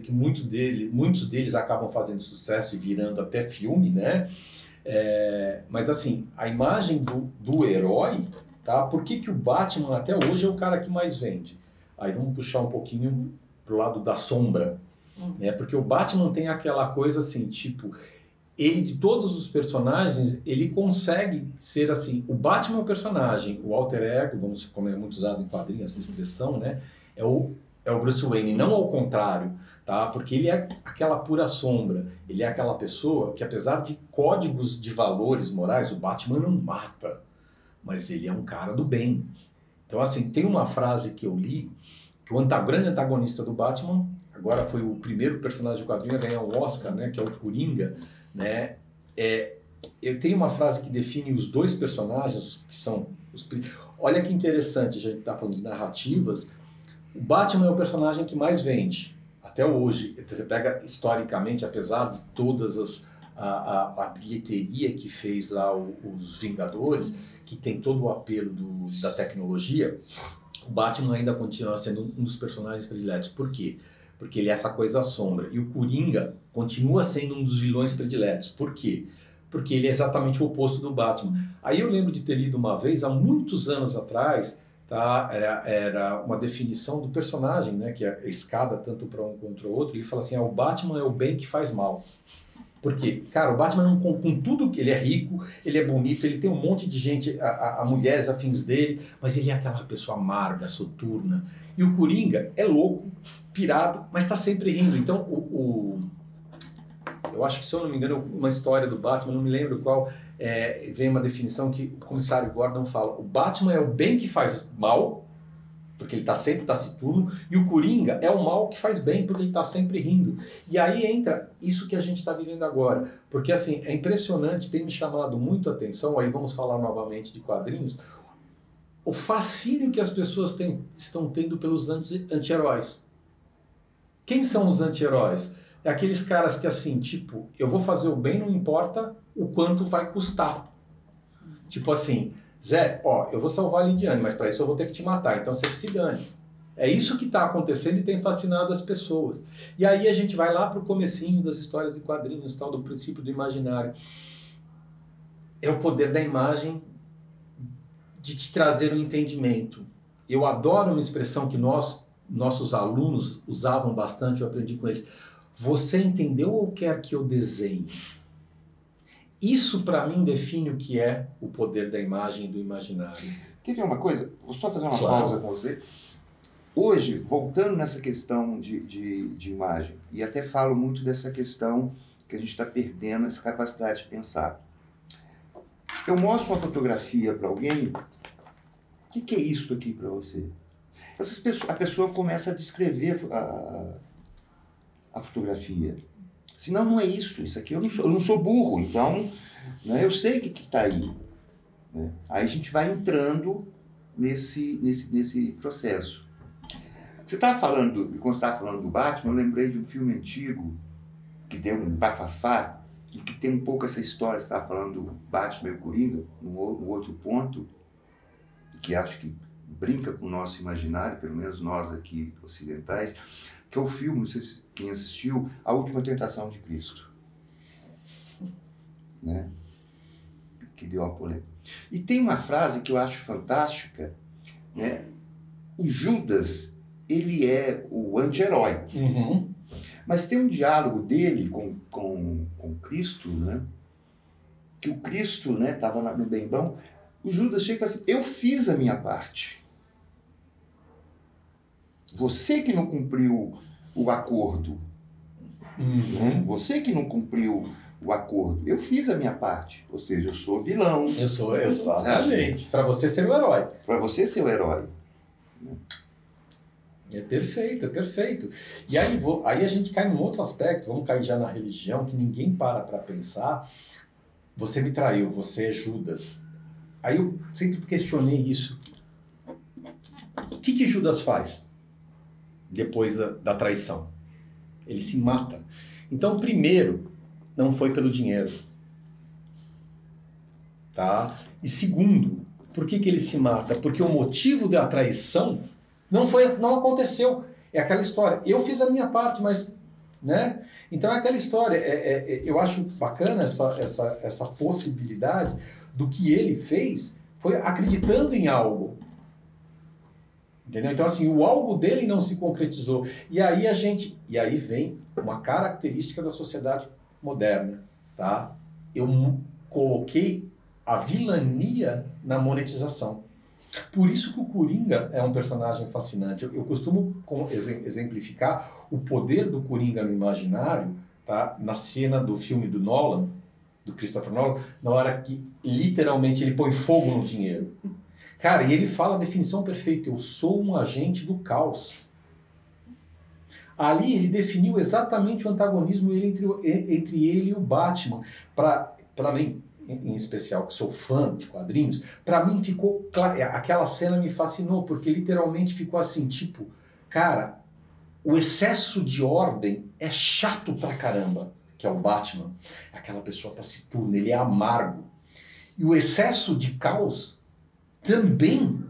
que muito dele, muitos deles acabam fazendo sucesso e virando até filme, né? É, mas assim, a imagem do, do herói, tá? Por que, que o Batman até hoje é o cara que mais vende? Aí vamos puxar um pouquinho pro lado da sombra, uhum. né? Porque o Batman tem aquela coisa assim, tipo, ele de todos os personagens, ele consegue ser assim, o Batman é o personagem, o alter ego, vamos como é muito usado em quadrinhos essa expressão, né? É o é o Bruce Wayne, não ao contrário, tá? Porque ele é aquela pura sombra. Ele é aquela pessoa que, apesar de códigos de valores morais, o Batman não mata, mas ele é um cara do bem. Então, assim, tem uma frase que eu li que o grande antagonista do Batman, agora foi o primeiro personagem do quadrinho a ganhar um Oscar, né? Que é o Coringa, né? É, eu tenho uma frase que define os dois personagens que são os olha que interessante a gente está falando de narrativas o Batman é o personagem que mais vende até hoje. Você pega historicamente, apesar de todas as a, a, a bilheteria que fez lá o, os Vingadores, que tem todo o apelo do, da tecnologia, o Batman ainda continua sendo um dos personagens prediletos. Por quê? Porque ele é essa coisa sombra. E o Coringa continua sendo um dos vilões prediletos. Por quê? Porque ele é exatamente o oposto do Batman. Aí eu lembro de ter lido uma vez, há muitos anos atrás, tá? Era, era uma definição do personagem, né? Que é escada tanto para um contra o outro. Ele fala assim: ah, o Batman é o bem que faz mal. Por quê? Cara, o Batman, com, com tudo que ele é rico, ele é bonito, ele tem um monte de gente, a, a, a, mulheres afins dele, mas ele é aquela pessoa amarga, soturna. E o Coringa é louco, pirado, mas está sempre rindo. Então, o, o, eu acho que, se eu não me engano, uma história do Batman, não me lembro qual, é, vem uma definição que o comissário Gordon fala: o Batman é o bem que faz mal, porque ele está sempre taciturno, e o Coringa é o mal que faz bem, porque ele está sempre rindo. E aí entra isso que a gente está vivendo agora. Porque assim, é impressionante, tem me chamado muito a atenção, aí vamos falar novamente de quadrinhos, o fascínio que as pessoas têm, estão tendo pelos anti-heróis. Quem são os anti-heróis? É aqueles caras que assim, tipo, eu vou fazer o bem, não importa o quanto vai custar. Tipo assim, Zé, ó, eu vou salvar a Lidiane, mas para isso eu vou ter que te matar, então você que se dane. É isso que está acontecendo e tem fascinado as pessoas. E aí a gente vai lá para o comecinho das histórias de quadrinhos, tal, do princípio do imaginário. É o poder da imagem de te trazer um entendimento. Eu adoro uma expressão que nós, nossos alunos usavam bastante, eu aprendi com eles. Você entendeu ou quer que eu desenhe? Isso para mim define o que é o poder da imagem e do imaginário. Quer ver uma coisa? Vou só fazer uma claro. pausa com você. Hoje, voltando nessa questão de, de, de imagem, e até falo muito dessa questão que a gente está perdendo essa capacidade de pensar. Eu mostro uma fotografia para alguém, o que, que, é isso aqui para você? Pessoas, a pessoa começa a descrever a, a fotografia. Senão não é isso, isso aqui eu não sou, eu não sou burro, então né, eu sei o que está aí. Né? Aí a gente vai entrando nesse, nesse, nesse processo. Você estava falando, quando estava falando do Batman, eu lembrei de um filme antigo que tem um bafafá e que tem um pouco essa história, você estava falando do Batman e o Coringa, num outro ponto, que acho que brinca com o nosso imaginário, pelo menos nós aqui ocidentais, que é o filme, se quem assistiu, A Última Tentação de Cristo. Né? Que deu uma polêmica. E tem uma frase que eu acho fantástica, né? O Judas, ele é o anti-herói. Uhum. Mas tem um diálogo dele com, com, com Cristo, né? Que o Cristo, né, estava no bem bom. O Judas chega e fala assim: Eu fiz a minha parte. Você que não cumpriu o acordo. Uhum. Né? Você que não cumpriu o acordo. Eu fiz a minha parte. Ou seja, eu sou vilão. Eu sou, exatamente. Para você ser o herói. Para você ser o herói. É perfeito, é perfeito. E aí, vou, aí a gente cai num outro aspecto, vamos cair já na religião, que ninguém para para pensar. Você me traiu, você é Judas. Aí eu sempre questionei isso. O que, que Judas faz? Depois da, da traição. Ele se mata. Então, primeiro, não foi pelo dinheiro. Tá? E segundo, por que, que ele se mata? Porque o motivo da traição não foi, não aconteceu. É aquela história. Eu fiz a minha parte, mas né? Então é aquela história. É, é, é, eu acho bacana essa, essa, essa possibilidade do que ele fez foi acreditando em algo. Entendeu? Então, assim, o algo dele não se concretizou. E aí a gente. E aí vem uma característica da sociedade moderna. Tá? Eu coloquei a vilania na monetização. Por isso que o Coringa é um personagem fascinante. Eu, eu costumo exemplificar o poder do Coringa no imaginário tá? na cena do filme do Nolan, do Christopher Nolan, na hora que literalmente ele põe fogo no dinheiro. Cara, e ele fala a definição perfeita: eu sou um agente do caos. Ali ele definiu exatamente o antagonismo entre, entre ele e o Batman. Para mim, em especial, que sou fã de quadrinhos, para mim ficou claro, aquela cena me fascinou, porque literalmente ficou assim, tipo, cara, o excesso de ordem é chato pra caramba, que é o Batman. Aquela pessoa taciturna, ele é amargo. E o excesso de caos também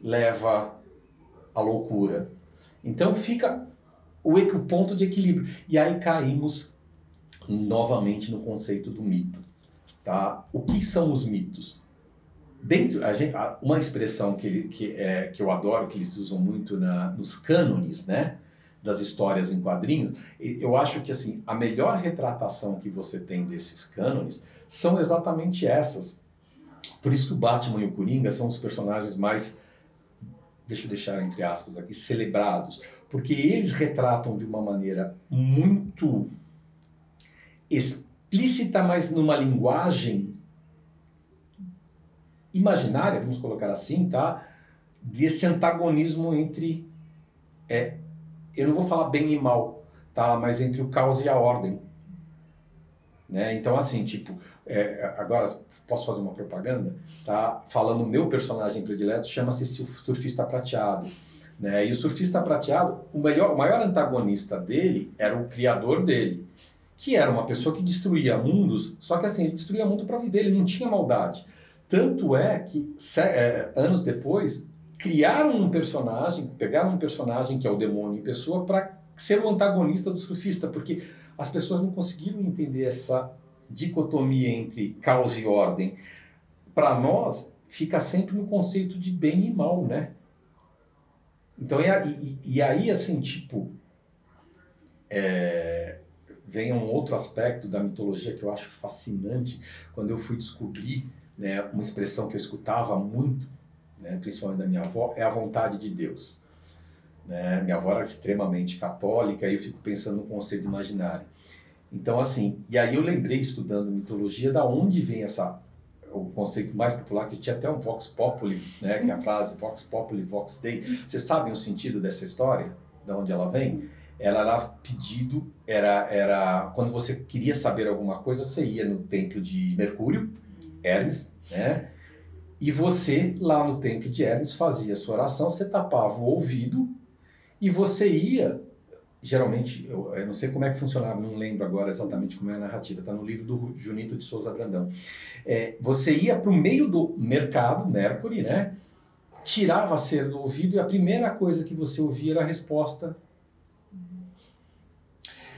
leva à loucura. Então fica o ponto de equilíbrio. E aí caímos novamente no conceito do mito. Tá? O que são os mitos? Dentro, a gente, uma expressão que, ele, que, é, que eu adoro, que eles usam muito na, nos cânones, né? das histórias em quadrinhos, eu acho que assim a melhor retratação que você tem desses cânones são exatamente essas. Por isso que o Batman e o Coringa são os personagens mais, deixa eu deixar entre aspas aqui, celebrados, porque eles retratam de uma maneira muito explícita, mas numa linguagem imaginária, vamos colocar assim, tá? Desse antagonismo entre, é, eu não vou falar bem e mal, tá? Mas entre o caos e a ordem. Né? Então, assim, tipo, é, agora posso fazer uma propaganda? Tá? Falando meu personagem predileto, chama-se Surfista Prateado. Né? E o Surfista Prateado, o, melhor, o maior antagonista dele era o criador dele, que era uma pessoa que destruía mundos, só que assim, ele destruía mundo para viver, ele não tinha maldade. Tanto é que, é, anos depois, criaram um personagem, pegaram um personagem que é o demônio em pessoa para ser o antagonista do surfista, porque as pessoas não conseguiram entender essa dicotomia entre caos e ordem. Para nós, fica sempre no conceito de bem e mal, né? Então, e, e, e aí, assim, tipo, é, vem um outro aspecto da mitologia que eu acho fascinante, quando eu fui descobrir né, uma expressão que eu escutava muito, né, principalmente da minha avó, é a vontade de Deus. Né? Minha avó era extremamente católica e eu fico pensando no conceito imaginário. Então, assim, e aí eu lembrei, estudando mitologia, da onde vem essa o conceito mais popular, que tinha até um Vox Populi, né, que é a frase Vox Populi, Vox Dei. Vocês sabem o sentido dessa história? De onde ela vem? Ela era pedido, era, era quando você queria saber alguma coisa, você ia no templo de Mercúrio, Hermes, né? E você, lá no templo de Hermes, fazia sua oração, você tapava o ouvido e você ia geralmente, eu, eu, não sei como é que funcionava, não lembro agora exatamente como é a narrativa, está no livro do Junito de Souza Brandão. É, você ia para o meio do mercado, Mercury, né? tirava a cera do ouvido e a primeira coisa que você ouvia era a resposta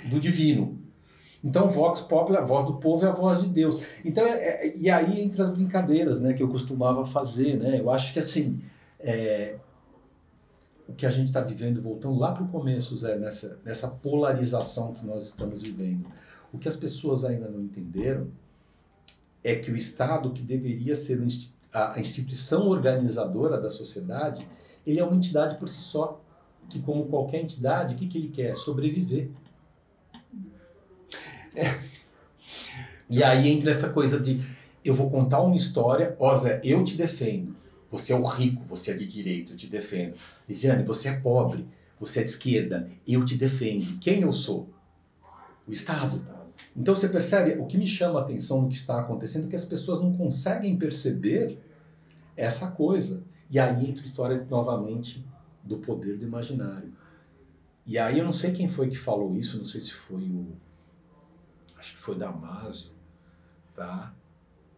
do divino. Então, vox populi, a voz do povo é a voz de Deus. Então, é, é, e aí entre as brincadeiras, né, que eu costumava fazer, né, eu acho que assim, é, o que a gente está vivendo, voltando lá para o começo, Zé, nessa, nessa polarização que nós estamos vivendo. O que as pessoas ainda não entenderam é que o Estado, que deveria ser a instituição organizadora da sociedade, ele é uma entidade por si só, que como qualquer entidade, o que, que ele quer? Sobreviver. É. E aí entra essa coisa de eu vou contar uma história, ó Zé, eu te defendo. Você é o rico, você é de direito, eu te defendo. Lisiane, você é pobre, você é de esquerda, eu te defendo. Quem eu sou? O Estado. Então você percebe, o que me chama a atenção no que está acontecendo é que as pessoas não conseguem perceber essa coisa. E aí entra a história novamente do poder do imaginário. E aí eu não sei quem foi que falou isso, não sei se foi o. Acho que foi Damásio, tá?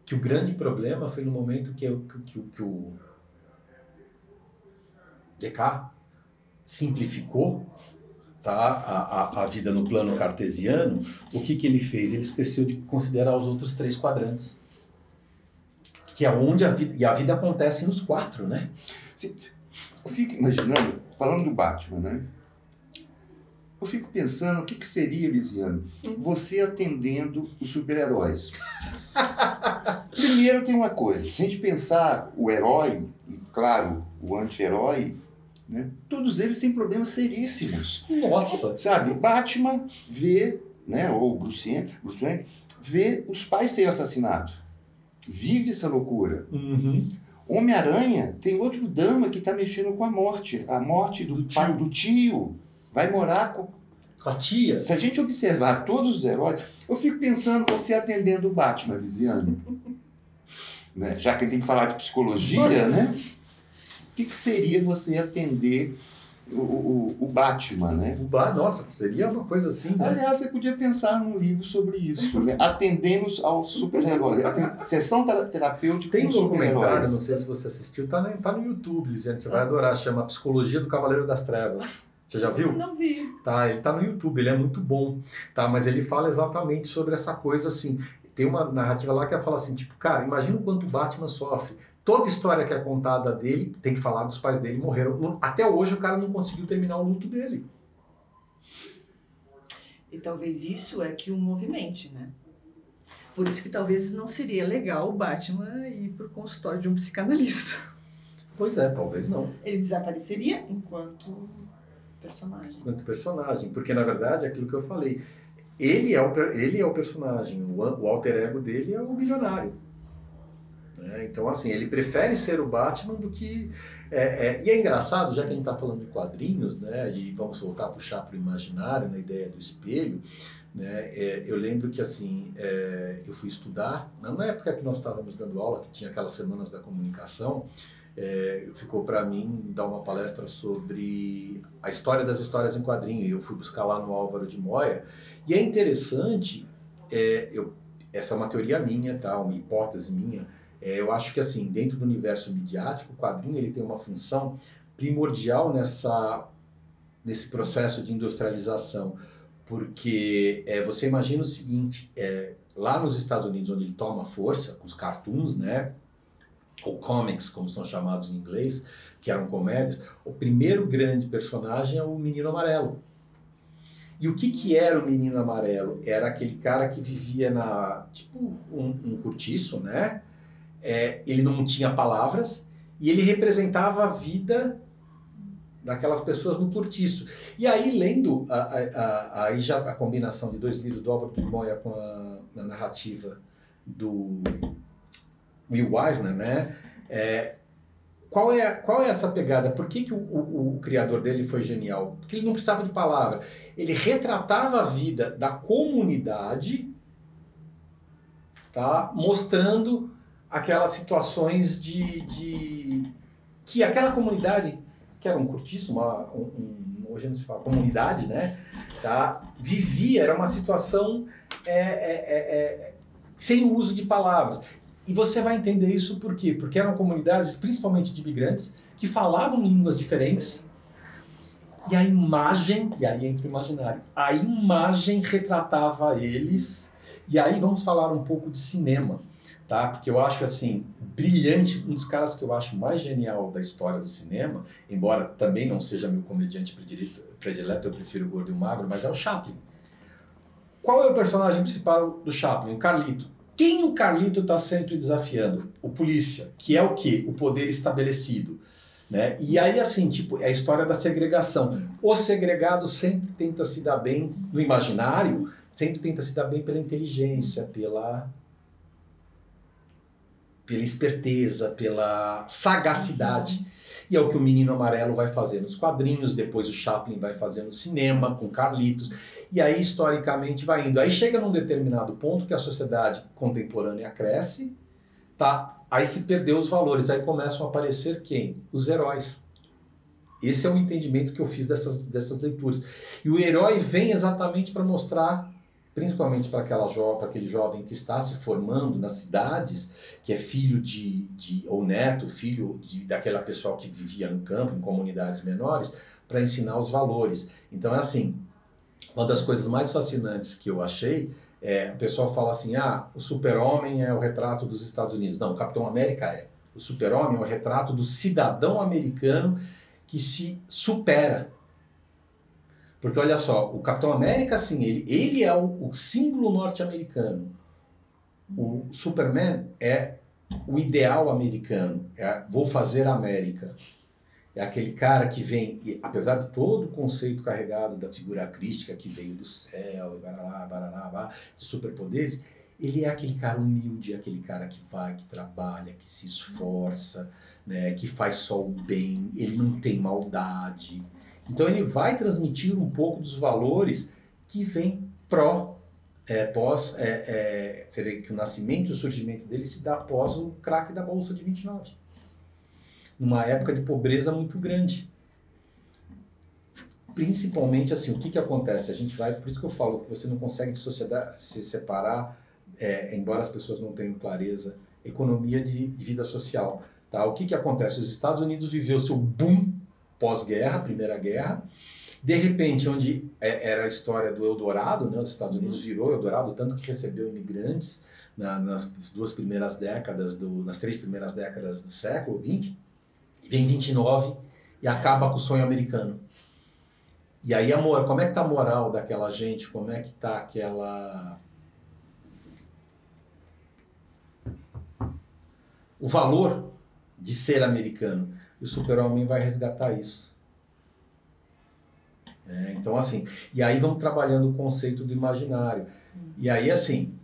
Que o grande problema foi no momento que, que, que, que o Descartes simplificou, tá, a, a, a vida no plano cartesiano, o que, que ele fez? Ele esqueceu de considerar os outros três quadrantes. Que é onde a vida. E a vida acontece nos quatro, né? Sim. Eu fico imaginando, falando do Batman, né? Eu fico pensando o que, que seria, Elisiano, você atendendo os super-heróis. Primeiro tem uma coisa, se a gente pensar o herói, e claro, o anti-herói, né, todos eles têm problemas seríssimos. Nossa! Sabe, Batman vê, né, ou Bruce Wayne, Bruce Wayne vê os pais serem assassinados. Vive essa loucura. Uhum. Homem-Aranha tem outro dama que está mexendo com a morte. A morte do, Do pai, tio. do tio. Vai morar com. Com a tia. Se a gente observar todos os heróis, eu fico pensando você atendendo o Batman, Lisiane. né? Já que tem que falar de psicologia, né? O que, que seria você atender o, o, o Batman, né? O ba... Nossa, seria uma coisa assim, né? Aliás, você podia pensar num livro sobre isso, né? Atendendo aos super-heróis. Sessão tera- terapêutica Tem um documentário, não sei se você assistiu, tá no, tá no YouTube, Lisiane, você vai adorar, chama Psicologia do Cavaleiro das Trevas. Você já viu? Não vi. Tá, ele tá no YouTube, ele é muito bom, tá? Mas ele fala exatamente sobre essa coisa assim. Tem uma narrativa lá que ela fala assim, tipo, cara, imagina o quanto o Batman sofre. Toda história que é contada dele tem que falar dos pais dele morreram. Até hoje o cara não conseguiu terminar o luto dele. E talvez isso é que o movimente, né? Por isso que talvez não seria legal o Batman ir pro consultório de um psicanalista. Pois é, talvez não, Ele desapareceria enquanto personagem. enquanto personagem, porque na verdade é aquilo que eu falei, ele é o, ele é o personagem, o, o alter ego dele é o milionário. né? Então, assim, ele prefere ser o Batman do que. é, é, e é engraçado, já que a gente está falando de quadrinhos, né? E vamos voltar a puxar para o imaginário, na ideia do espelho. Né? É, eu lembro que assim é, eu fui estudar na época que nós estávamos dando aula que tinha aquelas semanas da comunicação é, ficou para mim dar uma palestra sobre a história das histórias em quadrinho. E eu fui buscar lá no Álvaro de Moya. E é interessante é, eu, essa é uma teoria minha tá? Uma hipótese minha. É, eu acho que assim dentro do universo midiático o quadrinho ele tem uma função primordial nessa nesse processo de industrialização. Porque é, você imagina o seguinte, é, lá nos Estados Unidos, onde ele toma força, os cartoons, né, ou comics, como são chamados em inglês, que eram comédias, o primeiro grande personagem é o Menino Amarelo. E o que, que era o Menino Amarelo? Era aquele cara que vivia na, tipo, um, um cortiço, né? É, ele não tinha palavras e ele representava a vida daquelas pessoas no cortiço. E aí, lendo a, a, a, aí já a combinação de dois livros do Álvaro de Moya com a, a narrativa do Will Eisner, né? É, qual, é, qual é essa pegada? Por que, que o, o, o criador dele foi genial? Porque ele não precisava de palavra. Ele retratava a vida da comunidade, tá? mostrando aquelas situações de, de que aquela comunidade que era um cortiço, uma, um, hoje não se fala comunidade, né? Tá? Vivia, era uma situação é, é, é, é, sem o uso de palavras. E você vai entender isso por quê? Porque eram comunidades, principalmente de imigrantes, que falavam línguas diferentes. E a imagem, e aí entra o imaginário, a imagem retratava eles. E aí vamos falar um pouco de cinema tá? Porque eu acho assim brilhante, um dos caras que eu acho mais genial da história do cinema, embora também não seja meu comediante predileto, predileto eu prefiro o gordo e o magro, mas é o Chaplin. Qual é o personagem principal do Chaplin? O Carlito. Quem o Carlito está sempre desafiando? O polícia, que é o quê? O poder estabelecido. Né? E aí, assim, tipo, é a história da segregação. O segregado sempre tenta se dar bem no imaginário, sempre tenta se dar bem pela inteligência, pela pela esperteza, pela sagacidade. E é o que o Menino Amarelo vai fazer nos quadrinhos, depois o Chaplin vai fazer no cinema, com Carlitos. E aí, historicamente, vai indo. Aí chega num determinado ponto que a sociedade contemporânea cresce, tá? Aí se perdeu os valores, aí começam a aparecer quem? Os heróis. Esse é o entendimento que eu fiz dessas, dessas leituras. E o herói vem exatamente para mostrar principalmente para aquela para aquele jovem que está se formando nas cidades, que é filho de, de ou neto, filho de, daquela pessoa que vivia no campo, em comunidades menores, para ensinar os valores. Então é assim, uma das coisas mais fascinantes que eu achei é, o pessoal fala assim, ah, o super-homem é o retrato dos Estados Unidos. Não, o Capitão América é. O super-homem é o retrato do cidadão americano que se supera. Porque olha só, o Capitão América, sim, ele, ele é o, o símbolo norte-americano. O Superman é o ideal americano. É, vou fazer a América. É aquele cara que vem, e, apesar de todo o conceito carregado da figura crística que veio do céu, barará, barará, de superpoderes, ele é aquele cara humilde, aquele cara que vai, que trabalha, que se esforça, né, que faz só o bem, ele não tem maldade. Então ele vai transmitir um pouco dos valores que vem pró, é, pós, é, é, vê que o nascimento e o surgimento dele se dá após o craque da Bolsa de 29 numa época de pobreza muito grande. Principalmente assim, o que, que acontece? A gente vai, por isso que eu falo que você não consegue se separar, é, embora as pessoas não tenham clareza, economia de, de vida social. Tá? O que, que acontece? Os Estados Unidos viveu seu boom pós-guerra, Primeira Guerra, de repente, onde é, era a história do Eldorado, né? os Estados Unidos virou Eldorado, tanto que recebeu imigrantes na, nas duas primeiras décadas, do, nas três primeiras décadas do século XX, vem 29 e acaba com o sonho americano. E aí, amor, como é que tá a moral daquela gente? Como é que tá aquela. O valor de ser americano. E o super-homem vai resgatar isso. É, então, assim. E aí vamos trabalhando o conceito do imaginário. E aí, assim,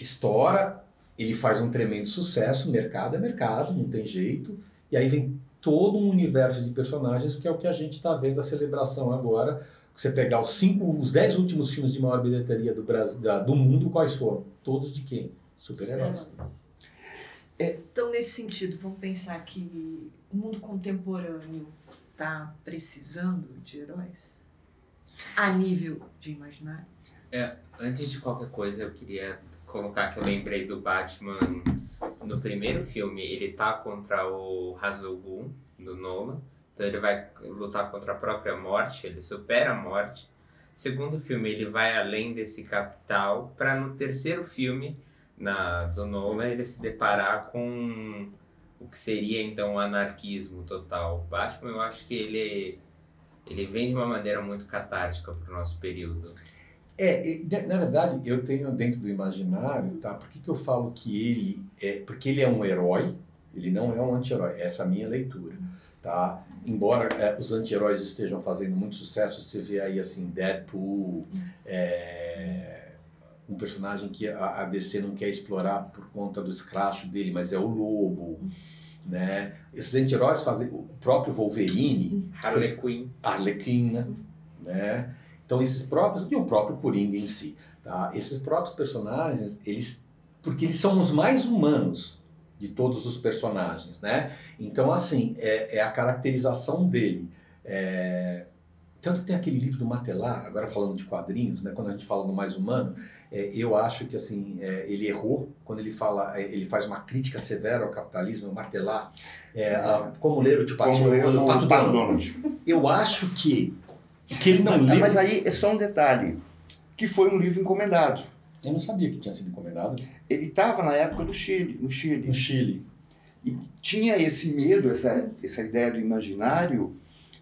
estoura, ele faz um tremendo sucesso, mercado é mercado, não tem jeito. E aí vem todo um universo de personagens que é o que a gente está vendo a celebração agora. Você pegar os cinco, os dez últimos filmes de maior bilheteria do Brasil, da, do mundo, quais foram? Todos de quem? Super-heróis. É. Então, nesse sentido, vamos pensar que o mundo contemporâneo está precisando de heróis a nível de imaginário? É, antes de qualquer coisa, eu queria colocar que eu lembrei do Batman no primeiro filme, ele tá contra o Hazul do Nolan. Então ele vai lutar contra a própria morte, ele supera a morte. Segundo filme, ele vai além desse capital para no terceiro filme na do Nolan ele se deparar com o que seria então o anarquismo total. Batman, eu acho que ele ele vem de uma maneira muito catártica para o nosso período. É, na verdade, eu tenho dentro do imaginário, tá? Por que, que eu falo que ele é. Porque ele é um herói, ele não é um anti-herói. Essa é a minha leitura, tá? Embora é, os anti-heróis estejam fazendo muito sucesso, você vê aí, assim, Deadpool, é, um personagem que a, a DC não quer explorar por conta do escracho dele, mas é o Lobo, né? Esses anti-heróis fazem. O próprio Wolverine. Harlequin, né? né? Então esses próprios e o próprio Coringa em si, tá? Esses próprios personagens, eles porque eles são os mais humanos de todos os personagens, né? Então assim é, é a caracterização dele. É... Tanto que tem aquele livro do Matelar, agora falando de quadrinhos, né? Quando a gente fala no mais humano, é, eu acho que assim é, ele errou quando ele fala, é, ele faz uma crítica severa ao capitalismo, o Martelar, é, a, como ler o Tio Patinho, o Pato Donald. Eu acho que que ele não mas, leu. Mas aí é só um detalhe, que foi um livro encomendado. Eu não sabia que tinha sido encomendado. Ele estava na época do Chile, no Chile. No Chile. E tinha esse medo, essa, essa ideia do imaginário,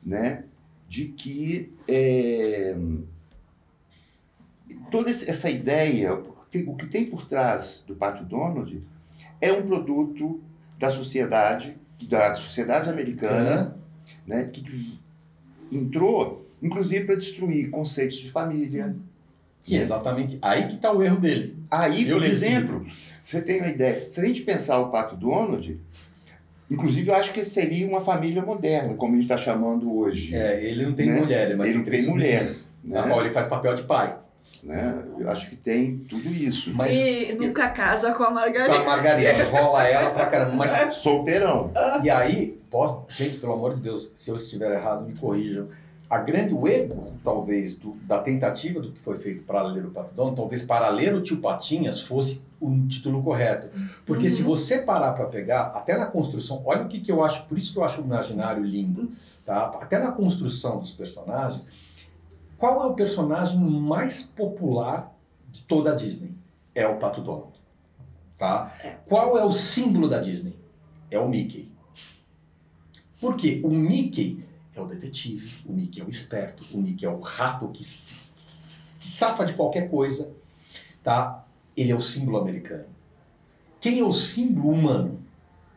né, de que é, toda essa ideia, o que tem por trás do Pato Donald é um produto da sociedade, da sociedade americana, uhum. né, que entrou inclusive para destruir conceitos de família. Que é exatamente aí que está o erro dele. Aí, eu por exemplo, você tem uma ideia. Se a gente pensar o Pato Donald, inclusive eu acho que seria uma família moderna, como a gente está chamando hoje. É, ele não tem né? mulher, mas ele tem, tem mulher. Né? Ele faz papel de pai. Né? Eu acho que tem tudo isso. Mas, e nunca casa com a Margarida. Com a Margarida, rola ela pra caramba. Mas... Solteirão. E aí, posso, gente, pelo amor de Deus, se eu estiver errado, me corrijam a grande o erro, talvez, do, da tentativa do que foi feito para ler o Pato talvez para ler o Tio Patinhas fosse o título correto. Porque se você parar para pegar, até na construção, olha o que, que eu acho, por isso que eu acho o imaginário lindo, tá? Até na construção dos personagens, qual é o personagem mais popular de toda a Disney? É o Pato Donald, tá? Qual é o símbolo da Disney? É o Mickey. Por quê? O Mickey é o detetive, o Mickey é o esperto, o Mickey é o rato que se safa de qualquer coisa, tá? Ele é o símbolo americano. Quem é o símbolo humano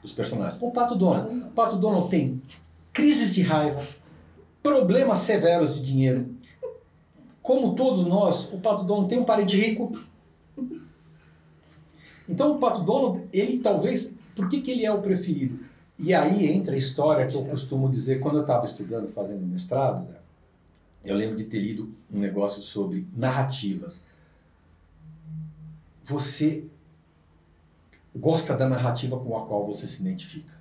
dos personagens? O Pato Donald. O Pato Donald tem crises de raiva, problemas severos de dinheiro. Como todos nós, o Pato Donald tem um parente rico. Então o Pato Donald, ele talvez, por que, que ele é o preferido? E aí entra a história que eu costumo dizer, quando eu estava estudando, fazendo mestrado, Zé, eu lembro de ter lido um negócio sobre narrativas. Você gosta da narrativa com a qual você se identifica.